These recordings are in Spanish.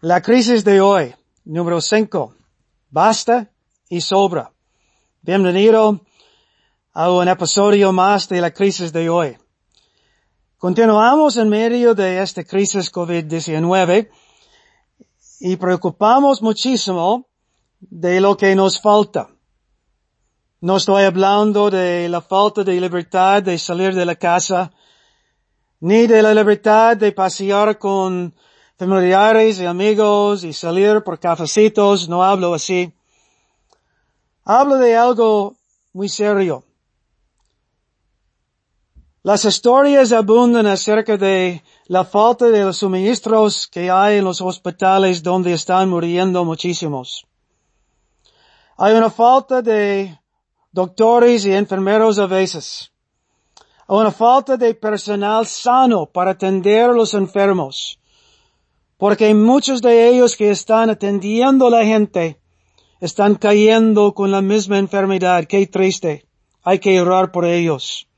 La crisis de hoy, número 5. Basta y sobra. Bienvenido a un episodio más de la crisis de hoy. Continuamos en medio de esta crisis COVID-19 y preocupamos muchísimo de lo que nos falta. No estoy hablando de la falta de libertad de salir de la casa, ni de la libertad de pasear con familiares y amigos y salir por cafecitos, no hablo así. Hablo de algo muy serio. Las historias abundan acerca de la falta de los suministros que hay en los hospitales donde están muriendo muchísimos. Hay una falta de doctores y enfermeros a veces. Hay una falta de personal sano para atender a los enfermos porque muchos de ellos que están atendiendo a la gente están cayendo con la misma enfermedad. Qué triste. Hay que orar por ellos.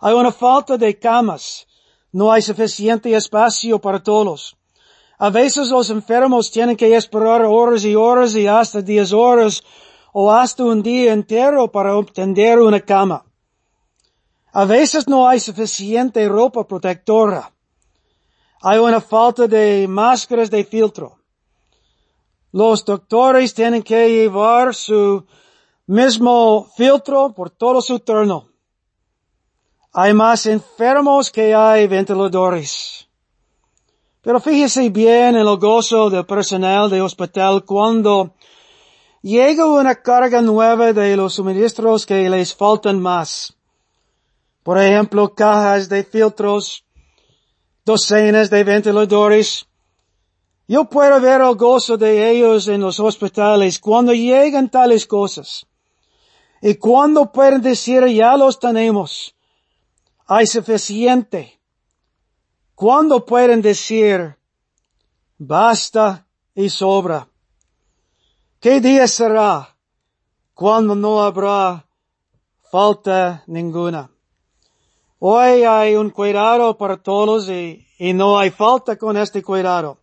Hay una falta de camas. No hay suficiente espacio para todos. A veces los enfermos tienen que esperar horas y horas y hasta diez horas o hasta un día entero para obtener una cama. A veces no hay suficiente ropa protectora. Hay una falta de máscaras de filtro. Los doctores tienen que llevar su mismo filtro por todo su turno. Hay más enfermos que hay ventiladores. Pero fíjese bien en el gozo del personal de hospital cuando llega una carga nueva de los suministros que les faltan más. Por ejemplo, cajas de filtros, docenas de ventiladores. Yo puedo ver el gozo de ellos en los hospitales cuando llegan tales cosas. Y cuando pueden decir ya los tenemos. Hay suficiente. Cuando pueden decir basta y sobra. ¿Qué día será cuando no habrá falta ninguna? Hoy hay un cuidado para todos y, no hay falta con este cuidado.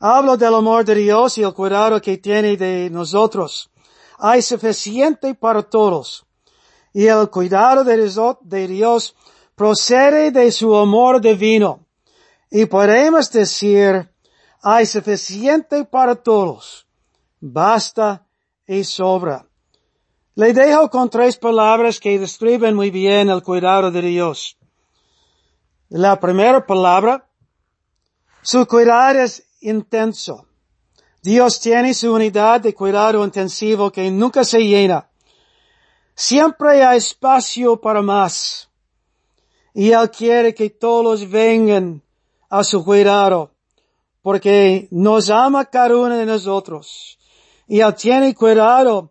Hablo del amor de Dios y el cuidado que tiene de nosotros. Hay suficiente para todos. Y el cuidado de Dios procede de su amor divino. Y podemos decir, hay suficiente para todos. Basta y sobra. Le dejo con tres palabras que describen muy bien el cuidado de Dios. La primera palabra, su cuidado es intenso. Dios tiene su unidad de cuidado intensivo que nunca se llena. Siempre hay espacio para más. Y Él quiere que todos vengan a su cuidado, porque nos ama cada uno de nosotros. Y Él tiene cuidado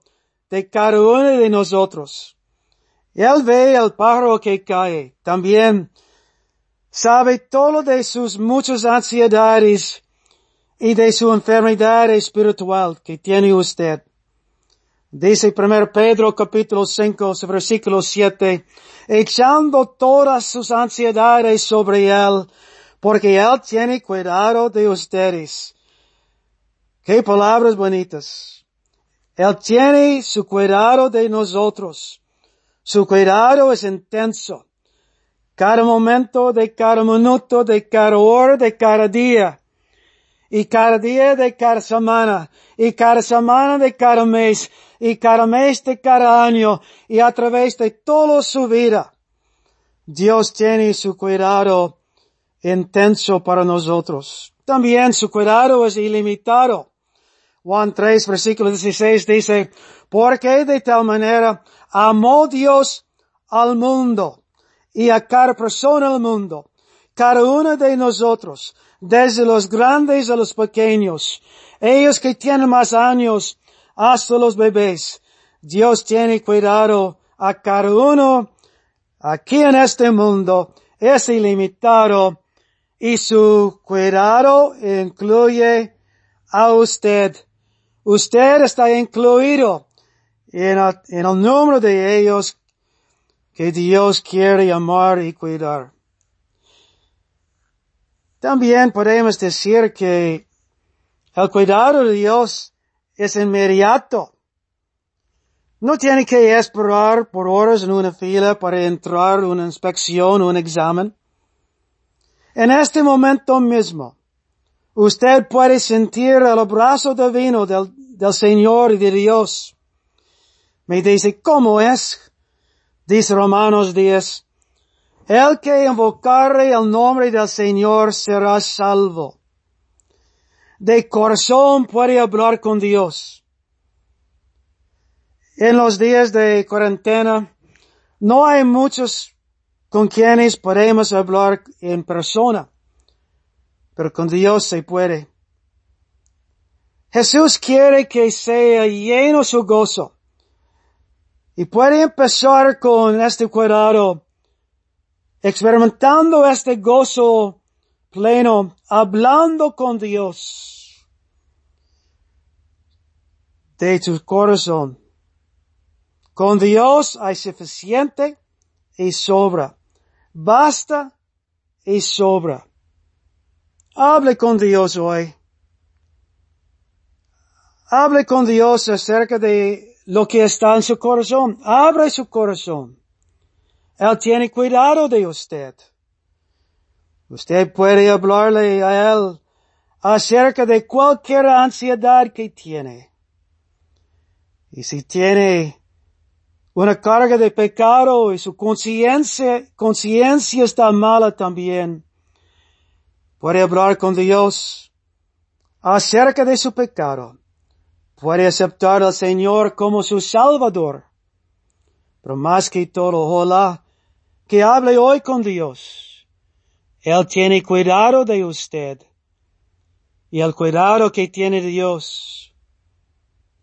de cada uno de nosotros. Él ve al pájaro que cae. También sabe todo de sus muchas ansiedades y de su enfermedad espiritual que tiene usted. Dice 1 Pedro capítulo 5 versículo 7, echando todas sus ansiedades sobre Él, porque Él tiene cuidado de ustedes. Qué palabras bonitas. Él tiene su cuidado de nosotros. Su cuidado es intenso. Cada momento de cada minuto, de cada hora, de cada día. Y cada día de cada semana. Y cada semana de cada mes. Y cada mes de cada año. Y a través de toda su vida. Dios tiene su cuidado intenso para nosotros. También su cuidado es ilimitado. Juan 3, versículo 16 dice, porque de tal manera amó Dios al mundo y a cada persona del mundo, cada uno de nosotros, desde los grandes a los pequeños, ellos que tienen más años hasta los bebés. Dios tiene cuidado a cada uno aquí en este mundo, es ilimitado y su cuidado incluye a usted Usted está incluido en el, número de ellos que Dios quiere amar y cuidar. También podemos decir que El cuidado de Dios es inmediato. No tiene que esperar por horas en una fila para entrar una inspección un examen. En este momento mismo, usted puede sentir el abrazo divino del, Señor y de Dios. Me dice, ¿cómo es? Dice Romanos 10, el que invocare el nombre del Señor será salvo. De corazón puede hablar con Dios. En los días de cuarentena, no hay muchos con quienes podemos hablar en persona, pero con Dios se puede. Jesús quiere que sea lleno su gozo. Y puede empezar con este cuidado, experimentando este gozo pleno, hablando con Dios de tu corazón. Con Dios hay suficiente y sobra. Basta y sobra. Hable con Dios hoy. Hable con Dios acerca de lo que está en su corazón. Abre su corazón. Él tiene cuidado de usted. Usted puede hablarle a Él acerca de cualquier ansiedad que tiene. Y si tiene una carga de pecado y su conciencia, conciencia está mala también. Puede hablar con Dios acerca de su pecado. Puede aceptar al Señor como su Salvador. Pero más que todo, hola, que hable hoy con Dios. Él tiene cuidado de usted. Y el cuidado que tiene Dios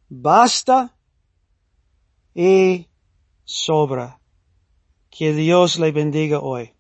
basta y sobra. Que Dios le bendiga hoy.